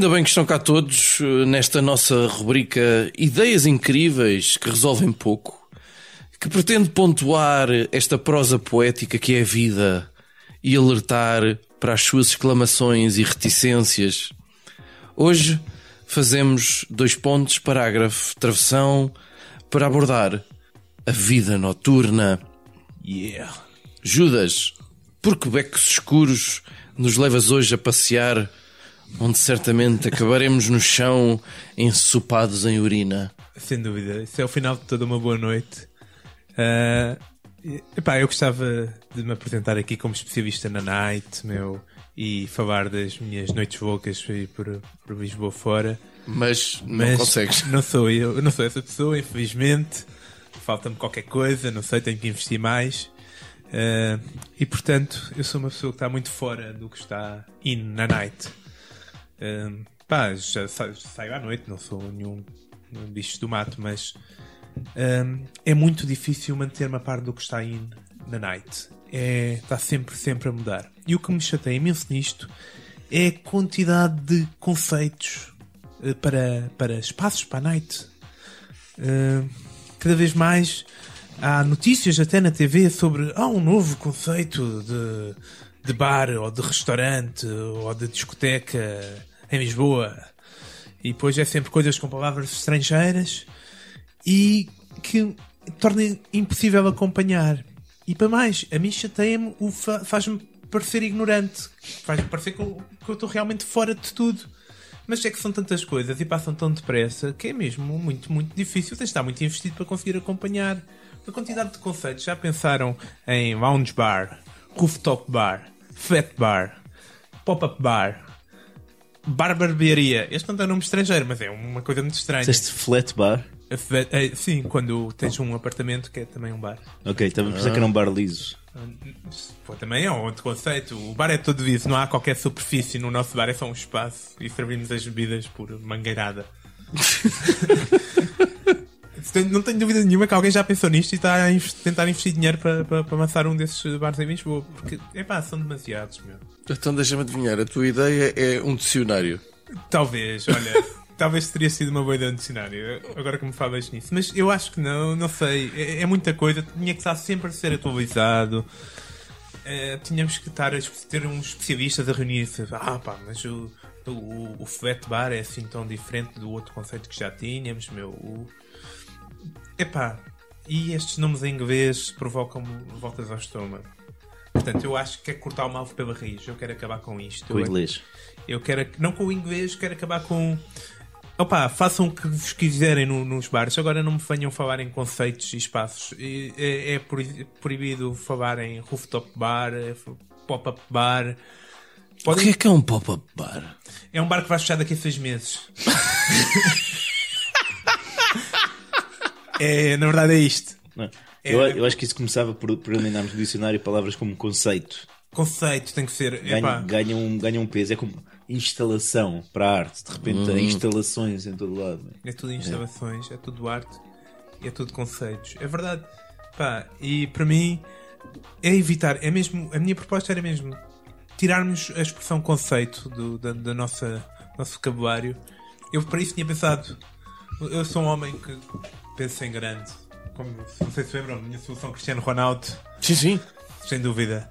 ainda bem que estão cá todos eh, nesta nossa rubrica Ideias Incríveis que resolvem pouco, que pretende pontuar esta prosa poética que é a vida e alertar para as suas exclamações e reticências. Hoje fazemos dois pontos, parágrafo, travessão, para abordar a vida noturna. Yeah. Judas, por que becos escuros nos levas hoje a passear onde certamente acabaremos no chão ensopados em urina. Sem dúvida, isso é o final de toda uma boa noite. Uh, epá, eu gostava de me apresentar aqui como especialista na night, meu, e falar das minhas noites loucas por, por Lisboa fora. Mas, Mas não consegues. Não sou eu, não sou essa pessoa, infelizmente. Falta-me qualquer coisa, não sei, tenho que investir mais. Uh, e portanto, eu sou uma pessoa que está muito fora do que está in na night. Pá, já saio à noite, não sou nenhum, bicho do mato, mas um, é muito difícil manter-me a par do que está aí na night. É, está sempre, sempre a mudar. E o que me chateia imenso nisto é a quantidade de conceitos uh, para, para espaços para a night. Uh, cada vez mais há notícias até na TV sobre ah, um novo conceito de, de bar ou de restaurante ou de discoteca em Lisboa. E depois é sempre coisas com palavras estrangeiras e que torna impossível acompanhar. E para mais, a mim chateia-me, faz-me parecer ignorante, faz-me parecer que eu, estou realmente fora de tudo. Mas é que são tantas coisas e passam tão depressa que é mesmo muito, muito difícil. Tens de estar muito investido para conseguir acompanhar. A quantidade de conceitos. Já pensaram em lounge bar, rooftop bar, fat bar, pop-up Bar Barbearia. Este não tem nome estrangeiro, mas é uma coisa muito estranha. Disseste flat bar? É, sim, quando tens um apartamento que é também um bar. Ok, estava a pensar que era um bar liso. Pô, também é um outro conceito. O bar é todo liso, não há qualquer superfície. No nosso bar é só um espaço e servimos as bebidas por mangueirada. não tenho dúvida nenhuma que alguém já pensou nisto e está a tentar investir dinheiro para, para, para lançar um desses bares em Lisboa. Porque, epá, são demasiados, meu. Então deixa-me adivinhar, a tua ideia é um dicionário. Talvez, olha. talvez teria sido uma boa ideia um dicionário, agora que me falas nisso. Mas eu acho que não, não sei. É, é muita coisa, tinha que estar sempre a ser atualizado. É, tínhamos que estar a ter uns especialistas a reunir-se. Ah, pá, mas o, o, o flat bar é assim tão diferente do outro conceito que já tínhamos, meu. O... Epá, e estes nomes em inglês provocam voltas ao estômago. Portanto, eu acho que é cortar o mal pela raiz. Eu quero acabar com isto. Com o inglês. Eu quero, não com o inglês, quero acabar com. Opa, façam o que vos quiserem no, nos bares. Agora não me venham falar em conceitos e espaços. É, é proibido falar em rooftop bar, é pop-up bar. Podem... O que é que é um pop-up bar? É um bar que vai fechar daqui a seis meses. é, na verdade é isto. Não. É, eu, eu, acho que isso começava por, por eliminarmos do dicionário palavras como conceito. Conceito tem que ser. Ganha, ganha, um, ganha um peso. É como instalação para a arte. De repente há instalações em todo lado. É tudo instalações, é, é tudo arte e é tudo conceitos. É verdade. Pá, e para mim é evitar. É mesmo. A minha proposta era mesmo tirarmos a expressão conceito do, da, da nossa nosso vocabulário. Eu para isso tinha pensado. Eu sou um homem que pensa em grande como não sei se lembram, a minha solução Cristiano Ronaldo. Sim, sim. Sem dúvida.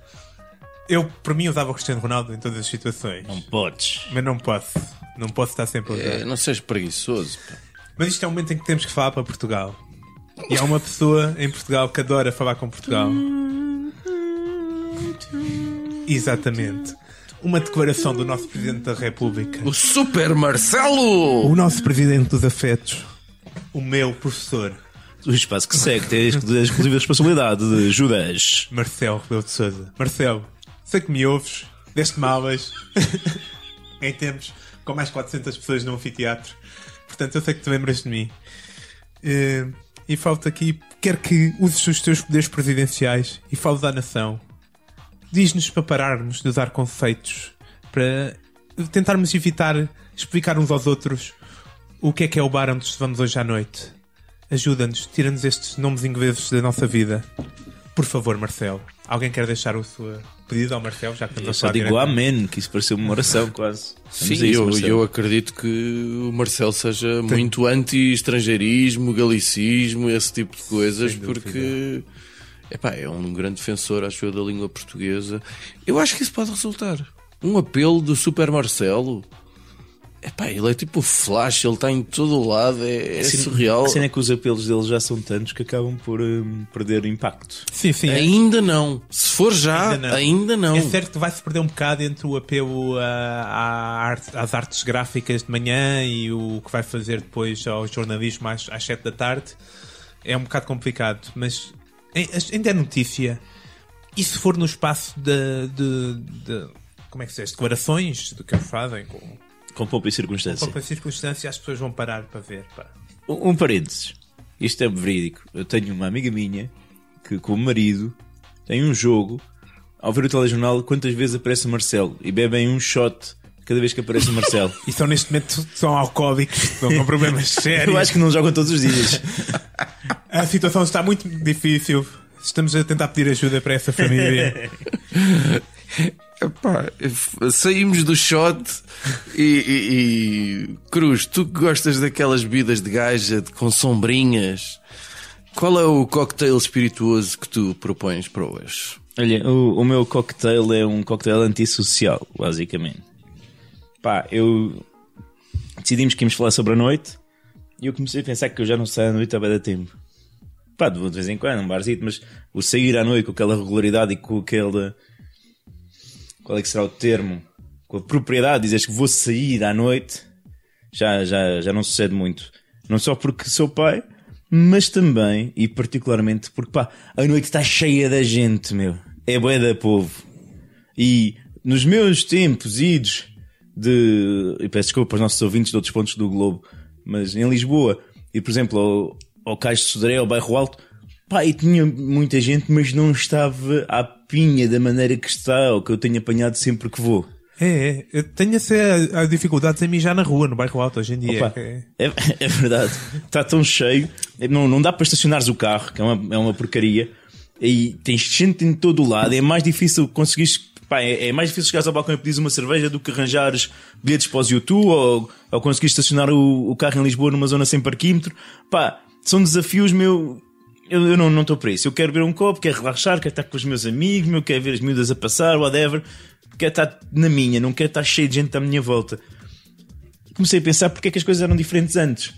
Eu, para mim, usava o Cristiano Ronaldo em todas as situações. Não podes. Mas não posso. Não posso estar sempre a usar. É, não sejas preguiçoso. Pá. Mas isto é um momento em que temos que falar para Portugal. E há uma pessoa em Portugal que adora falar com Portugal. Exatamente. Uma declaração do nosso Presidente da República. O Super Marcelo! O nosso Presidente dos Afetos. O meu professor o espaço que segue tem a exclusiva responsabilidade de Judas. Marcelo Rebelo de Souza. Marcelo, sei que me ouves, deste malas, em tempos com mais 400 pessoas no anfiteatro. Portanto, eu sei que te lembras de mim. Uh, e falo-te aqui, quero que uses os teus poderes presidenciais e fales à nação. Diz-nos para pararmos de usar conceitos, para tentarmos evitar explicar uns aos outros o que é que é o bar onde vamos hoje à noite. Ajuda-nos, tira-nos estes nomes ingleses da nossa vida. por favor, Marcelo. Alguém quer deixar o seu pedido ao Marcelo, já que Eu só digo amém, que isso pareceu uma oração quase. Sim, isso, eu, Marcelo. eu acredito que o Marcelo seja muito anti-estrangeirismo, galicismo, esse tipo de coisas, Sem dúvida. porque epá, é um grande defensor, acho eu, da língua portuguesa. Eu acho que isso pode resultar. Um apelo do Super Marcelo. Epá, ele é tipo o Flash, ele está em todo o lado, é, é Sim, surreal. A cena é que os apelos dele já são tantos que acabam por hum, perder impacto. Sim, sim. é- Ainda não. Se for já, Ainda não. ainda não. É certo que vai-se perder um bocado entre o apelo arte- às artes gráficas de manhã e o que vai fazer depois ao jornalismo às, às 7 da tarde. É um bocado complicado, mas ainda é notícia. E se for no espaço de, de- de- como é que se diz? Declarações do que eles fazem com Com pouca circunstância. pouca circunstância, as pessoas vão parar para ver. pá. Um, um parênteses. Isto é verídico. Eu tenho uma amiga minha que, com o marido, tem um jogo. Ao ver o telejornal, quantas vezes aparece o Marcelo? E bebem um shot cada vez que aparece o Marcelo. E são neste momento são alcoólicos, estão com problemas sérios. Eu acho que não jogam todos os dias. A situação está muito difícil. Estamos a tentar pedir ajuda para essa família. Epá, saímos do shot e, e- e- Cruz, tu que gostas daquelas bebidas de gaja de- com sombrinhas, qual é o cocktail espirituoso que tu propões para hoje? Olha, o, o meu cocktail é um cocktail antissocial, basicamente. Pá, eu. Decidimos que íamos falar sobre a noite e eu comecei a pensar que eu já não saio à noite há bem tempo. Pá, de vez em quando, um barzito, mas o sair à noite com aquela regularidade e com aquela. Qual é que será o termo? Com a propriedade, dizes que vou sair à noite, já, já, já não sucede muito. Não só porque sou pai, mas também e particularmente porque pá, a noite está cheia da gente, meu. É bué da povo. E nos meus tempos idos de. E peço desculpa aos nossos ouvintes de outros pontos do globo, mas em Lisboa, e por exemplo ao, ao Cais de Sodré, ao Bairro Alto, pá, e tinha muita gente, mas não estava à pinha da maneira que está, ou que eu tenho apanhado sempre que vou. É, é. Eu tenho essa a, dificuldades em mijar na rua, no bairro alto, hoje em dia. Opa, É- é, é verdade. Está tão cheio. Não, não dá para estacionares o carro, que é uma, é uma porcaria. E tens gente em todo o lado. É mais difícil conseguires. Pá, é, é mais difícil chegares ao balcão e pedires uma cerveja do que arranjares bilhetes para os YouTube ou, ou conseguires estacionar o, o carro em Lisboa numa zona sem parquímetro. Pá, são desafios, meu. Eu, eu não estou para isso. Eu quero beber um copo, quero relaxar, quero estar com os meus amigos, meu, quero ver as miúdas a passar, whatever. Quero estar na minha, não quero estar cheio de gente à minha volta comecei a pensar porque é que as coisas eram diferentes antes.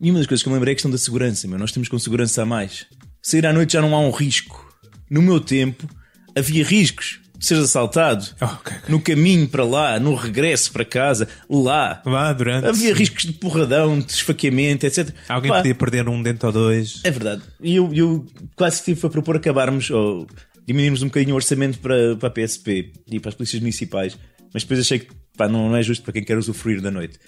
E uma das coisas que eu me lembrei é a questão da segurança, meu. Nós temos com segurança a mais. Sair à noite já não há um risco. No meu tempo, havia riscos seres assaltado. Ok. No caminho para lá, no regresso para casa, lá. Lá durante. Havia riscos de porradão, de esfaqueamento, etc. Alguém Pá, podia perder um dente ou dois. é verdade. E eu, eu quase que tive a propor acabarmos ou diminuirmos um bocadinho o orçamento para, para a PSP e para as polícias municipais. Mas depois achei que pá, não, não é justo para quem quer usufruir da noite.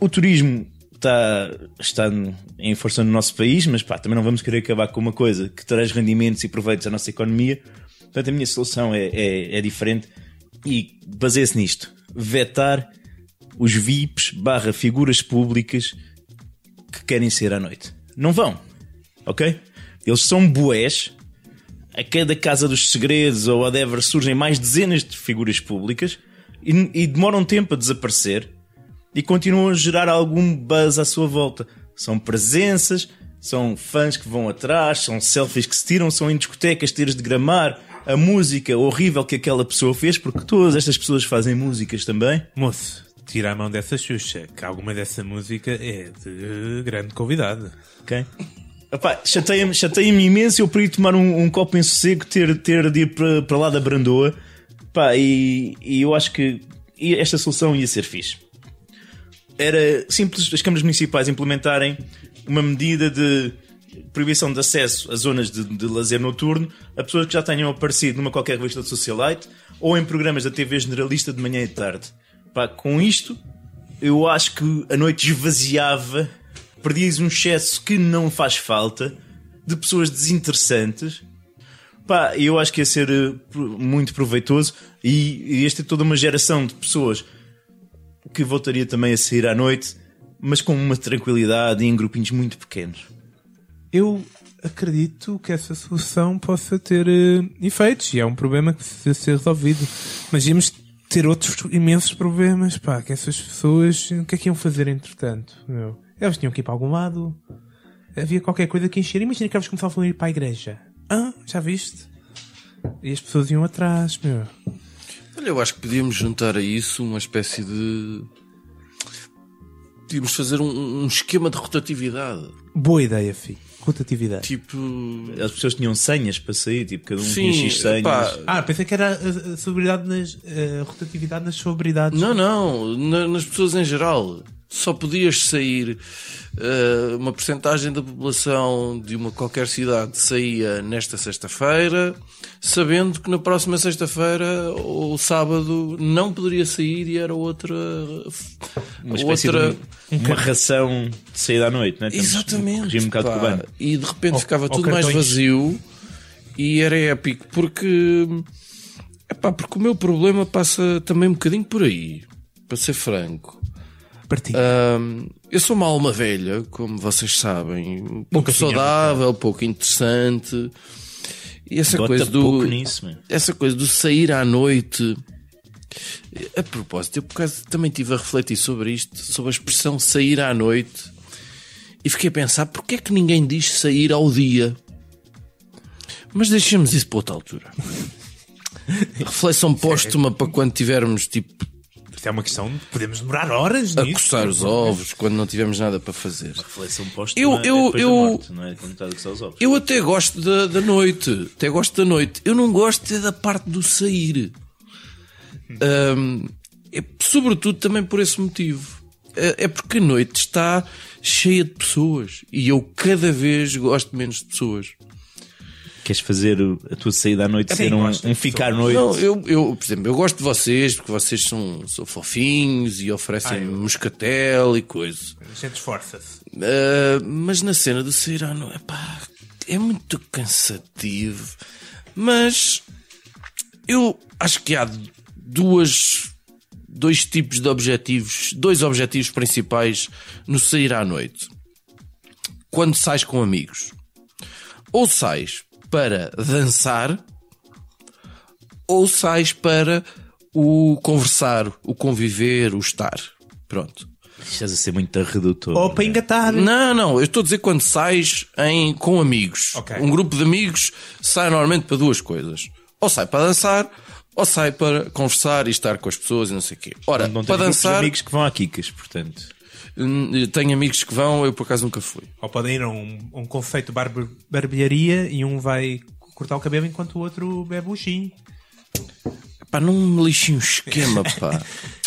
O turismo está, está em força no nosso país, mas pá, também não vamos querer acabar com uma coisa que traz rendimentos e proveitos à nossa economia. Portanto, a minha solução é, é, é diferente e baseia-se nisto. Vetar os VIPs barra figuras públicas que querem ser à noite. Não vão. Ok? Eles são boés. A cada casa dos segredos ou whatever surgem mais dezenas de figuras públicas e, e demoram tempo a desaparecer e continuam a gerar algum buzz à sua volta. São presenças, são fãs que vão atrás, são selfies que se tiram, são em discotecas tiras de gramar, a música horrível que aquela pessoa fez, porque todas estas pessoas fazem músicas também. Moço, tira a mão dessa Xuxa, que alguma dessa música é de grande convidado. Ok? Epá, chateia-me chateia imenso eu para ir tomar um, um copo em sossego ter, ter de ir para, para lá da Brandoa. Pá, e, e eu acho que esta solução ia ser fixe. Era simples as câmaras municipais implementarem uma medida de proibição de acesso a zonas de, de lazer noturno a pessoas que já tenham aparecido numa qualquer revista de socialite ou em programas da TV generalista de manhã e de tarde. Pá, com isto, eu acho que a noite esvaziava, perdias um excesso que não faz falta, de pessoas desinteressantes. Pá, eu acho que ia ser eh, muito proveitoso e, e esta é toda uma geração de pessoas que voltaria também a sair à noite, mas com uma tranquilidade e em grupinhos muito pequenos. Eu acredito que essa solução possa ter eh, efeitos e é um problema que precisa ser resolvido. Mas íamos ter outros imensos problemas, pá, que essas pessoas, o que é que iam fazer entretanto? Meu? Elas tinham que ir para algum lado, havia qualquer coisa que encher. Imagina que elas começavam a ir para a igreja. Ah, já viste? E as pessoas iam atrás, meu. Olha, eu acho que podíamos juntar a isso uma espécie de. Podíamos fazer um, um esquema de rotatividade. Boa ideia, filho. Rotatividade. Tipo. As pessoas tinham senhas para sair, tipo, cada um Sim, tinha X senhas. pá, Ah, pensei que era a, a nas, a rotatividade nas celebridades. Não, não, na- nas pessoas em geral. Só podias sair, eh, uma porcentagem da população de uma qualquer cidade saía nesta sexta-feira, sabendo que na próxima sexta-feira ou sábado não poderia sair e era outra. Uma outra... de um- uma ração de saída à noite, não é? Exatamente. um bocado pá. cubano. E de repente Ou- ficava ou tudo mais cartões. vazio e era épico porque, epá, porque o meu problema passa também um bocadinho por aí, para ser franco. Partilha. Eu sou uma alma velha, como vocês sabem, pouco saudável, pouco interessante. E essa coisa do nisso, essa coisa do sair à noite. A propósito, eu por acaso também estive a refletir sobre isto, sobre a expressão sair à noite, e fiquei a pensar porque é que ninguém diz sair ao dia. Mas deixemos isso para outra altura. Reflexão póstuma para quando tivermos tipo Isto é uma questão de podemos demorar horas a nisso. coçar os ovos, quando não tivermos nada para fazer. Reflexão posta Eu- é eu- eu- morte, não é? Quando está a coçar os ovos. Eu até gosto da, da noite. Até gosto da noite. Eu não gosto é da parte do sair. Ahm, é, sobretudo também por esse motivo. É, é porque a noite está cheia de pessoas. E eu cada vez gosto menos de pessoas. Queres fazer a tua saída à noite Sim, ser um, um ficar à noite? Não, eu, eu, por exemplo, eu gosto de vocês porque vocês são, são fofinhos e oferecem Ah, eu- moscatel e coisa. A gente esforça-se. Uh, mas na cena do sair à noite, epá, é muito cansativo. Mas eu acho que há duas, dois tipos de objetivos, dois objetivos principais no sair à noite. Quando sais com amigos, ou sais para dançar, ou sais para o conversar, o conviver, o estar. Pronto. Estás a ser muito redutor. Ou para engatar. Não, não, eu estou a dizer quando sais em, com amigos. Ok. Um grupo de amigos sai normalmente para duas coisas. Ou sai para dançar, ou sai para conversar e estar com as pessoas e não sei o quê. Ora, Não tens para dançar, amigos que vão a Kikas, portanto. Hum, tenho amigos que vão, eu por acaso nunca fui. Ou podem ir a um, um conceito barbearia e um vai cortar o cabelo enquanto o outro bebe o chim. Pá, não me lixem o esquema, pá.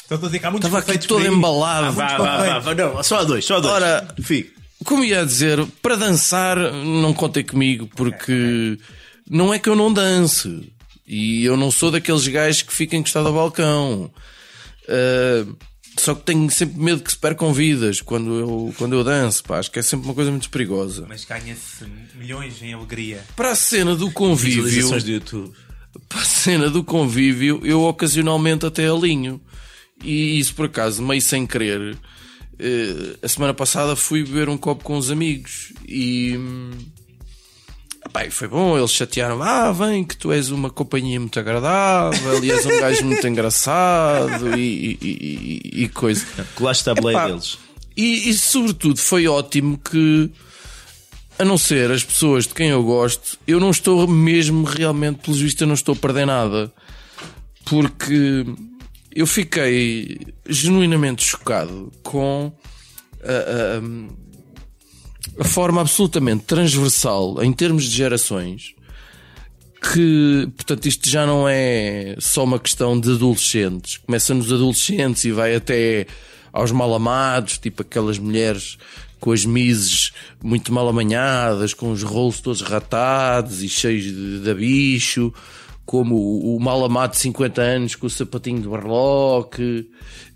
Então estou a dizer que há muitos Estava aqui todo embalado. Muitos Vá, vá, vá, vá, não, só há dois, só há dois. Ora, Fico. Como ia dizer, para dançar não contem comigo porque não é que eu não dance e eu não sou daqueles gajos que ficam encostados ao balcão. Ah, só que tenho sempre medo que se percam vidas quando eu, quando eu danço, pá. Acho que é sempre uma coisa muito perigosa. Mas ganha-se milhões em alegria. Para a cena do convívio, do YouTube. para a cena do convívio, eu ocasionalmente até alinho. E isso por acaso, meio sem querer, eh, a semana passada fui beber um copo com os amigos e. epá, foi bom, eles chatearam ah, vem que tu és uma companhia muito agradável e és um gajo muito engraçado e, e, e, e coisa. Colaste a Epá, deles. E, e sobretudo foi ótimo que, a não ser as pessoas de quem eu gosto, eu não estou mesmo realmente, pelos vistos, eu não estou a perder nada. Porque eu fiquei genuinamente chocado com a, a- a forma absolutamente transversal em termos de gerações que, portanto, isto já não é só uma questão de adolescentes. Começa nos adolescentes e vai até aos mal amados, tipo aquelas mulheres com as mises muito mal amanhadas, com os rolos todos ratados e cheios de, de bicho, como o, o mal amado de 50 anos com o sapatinho de barloque.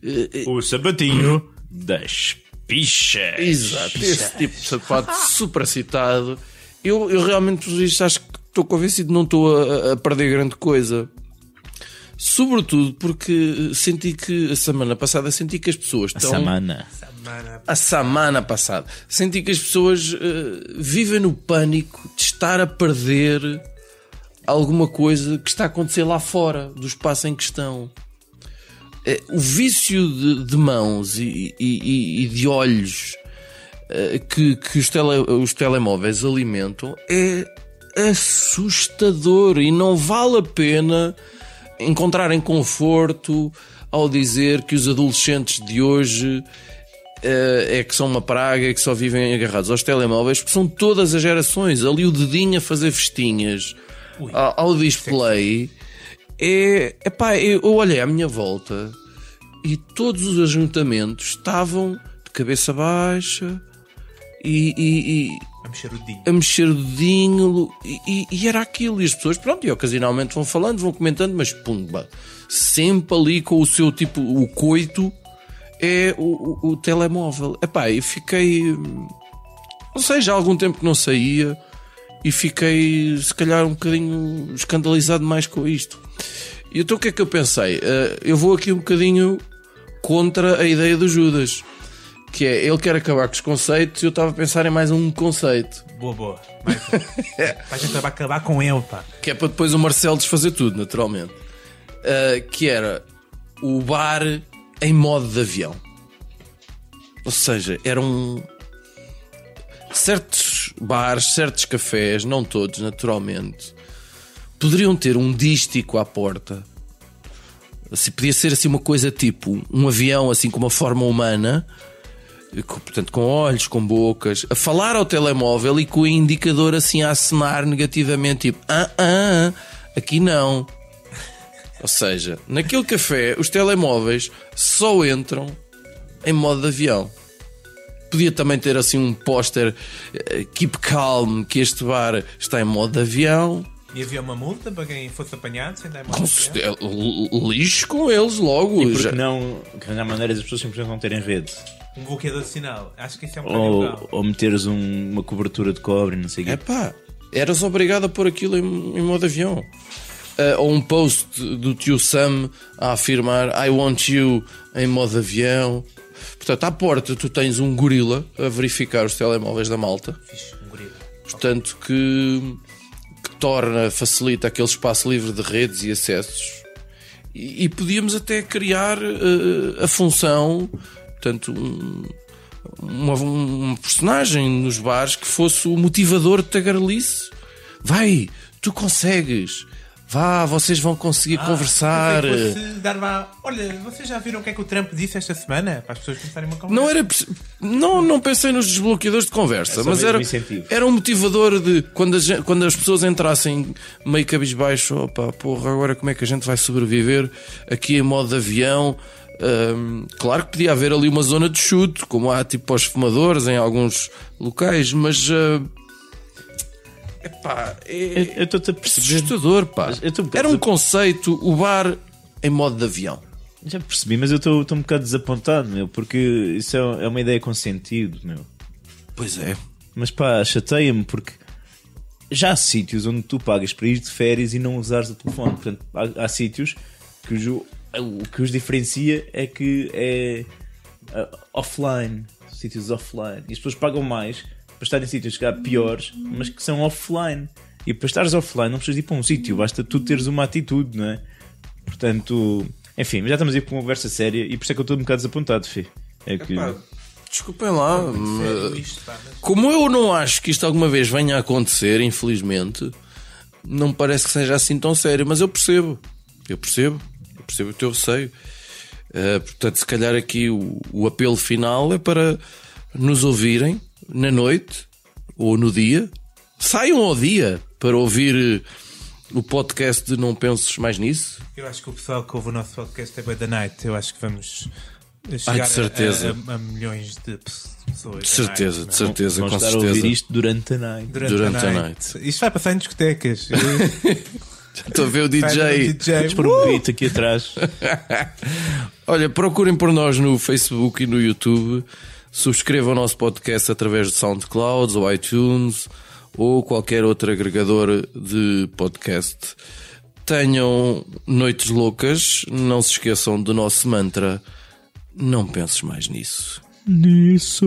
Eh, eh, O sapatinho das pichas. Exato, esse tipo de sapato super citado. Eu, eu realmente, por isto, acho que estou convencido, não estou a, a perder grande coisa. Sobretudo porque senti que a semana passada senti que as pessoas A estão. Samana. Semana. A semana passada senti que as pessoas eh, vivem no pânico de estar a perder alguma coisa que está a acontecer lá fora do espaço em questão. Eh, o vício de, de mãos e, e- e- e de olhos eh, que, que os, tele- os telemóveis alimentam é assustador e não vale a pena encontrarem conforto ao dizer que os adolescentes de hoje eh, é que são uma praga, é que só vivem agarrados aos telemóveis, porque são todas as gerações. Ali o dedinho a fazer festinhas ao, ao display é. Epá, eu eu olhei à minha volta e todos os ajuntamentos estavam de cabeça baixa e- e- e A mexer o dedinho. a mexer o dedinho e, e- era aquilo. E as pessoas, pronto, e ocasionalmente vão falando, vão comentando, mas pumba, sempre ali com o seu tipo, o coito é o, o, o telemóvel. Epá, e fiquei, não sei, já há algum tempo que não saía e fiquei, se calhar, um bocadinho escandalizado mais com isto. E então o que é que eu pensei? Eh, eu vou aqui um bocadinho contra a ideia do Judas. Que é, ele quer acabar com os conceitos e eu estava a pensar em mais um conceito. Boa, boa. Mais um. a gente vai acabar com ele, pá. Que é para depois o Marcelo desfazer tudo, naturalmente. Uh, que era o bar em modo de avião. Ou seja, eram certos bares, certos cafés, não todos, naturalmente, poderiam ter um dístico à porta. Assim, podia ser assim uma coisa tipo um avião assim com uma forma humana, com- portanto com olhos, com bocas, a falar ao telemóvel e com o indicador assim a acenar negativamente, tipo ah, ah, aqui não. Ou seja, naquele café os telemóveis só entram em modo de avião. Podia também ter assim um póster eh, Keep calm, que este bar está em modo de avião. E havia uma multa para quem fosse apanhado sem dar Com lixo com eles logo. E Já- porque não arranjar maneiras as pessoas simplesmente não terem rede? Um bloqueador de sinal. Acho que isso é um Ou, ou meteres um- uma cobertura de cobre, não sei o quê. É pá, eras obrigado a pôr aquilo em, em modo avião. Ah, ou um post do tio Sam a afirmar I want you em modo avião. Portanto, à porta tu tens um gorila a verificar os telemóveis da malta. Fixe, um gorila. Portanto, que, que torna, facilita aquele espaço livre de redes e acessos. E, e podíamos até criar eh, a função, portanto, um, uma, um personagem nos bares que fosse o motivador de tagarelice. Vai, tu consegues. Vá, vocês vão conseguir conversar. Que fosse dar vá- Olha, vocês já viram o que é que o Trump disse esta semana? Para as pessoas começarem uma conversa. Não era. Não, não pensei nos desbloqueadores de conversa, É mas era, incentivo. era um motivador de quando, a gen- quando as pessoas entrassem meio cabisbaixo, opa, porra, agora como é que a gente vai sobreviver aqui em modo de avião? Hum, claro que podia haver ali uma zona de chute, como há tipo aos fumadores em alguns locais, mas. ah, epá, é, Eu- Eu estou-te a perceber. assustador, pá. Um Era um conceito, o bar em modo de avião. Já percebi, mas eu estou um bocado desapontado, meu, porque isso é, é uma ideia com sentido, meu. Pois é. Mas pá, chateia-me porque já há sítios onde tu pagas para ir de férias e não usares o telefone. Portanto, há, há sítios cujo o que os diferencia é que é ah, offline, sítios offline. E as pessoas pagam mais para estar em sítios que há piores, mas que são offline. E para estares offline não precisas ir para um sítio, basta tu teres uma atitude, não é? Portanto, enfim, mas já estamos aí para uma conversa séria e por isso é que eu estou um bocado desapontado, Fê. É que. Pá, desculpem lá. Sério, isto, pá, mas- Como eu não acho que isto alguma vez venha a acontecer, infelizmente, não me parece que seja assim tão sério, mas eu percebo. Eu percebo. Eu percebo o teu receio. Eh, portanto, se calhar aqui o, o apelo final é para nos ouvirem na noite ou no dia. Saiam ao dia para ouvir eh, o podcast de Não Penses Mais Nisso. Eu acho que o pessoal que ouve o nosso podcast é Boy da Night. Eu acho que vamos chegar a- certeza. A, a- a milhões de pessoas. De certeza, night, de certeza, Vamos com estar a certeza. ouvir isto durante a night. Durante, Durante a, a night. Isto vai passar em discotecas. Estou a ver o DJ. Vamos pôr um beat aqui atrás. Olha, procurem por nós no Facebook e no YouTube. Subscreva o nosso podcast através de SoundCloud ou iTunes ou qualquer outro agregador de podcast. Tenham noites loucas, não se esqueçam do nosso mantra: não penses mais nisso. Nisso.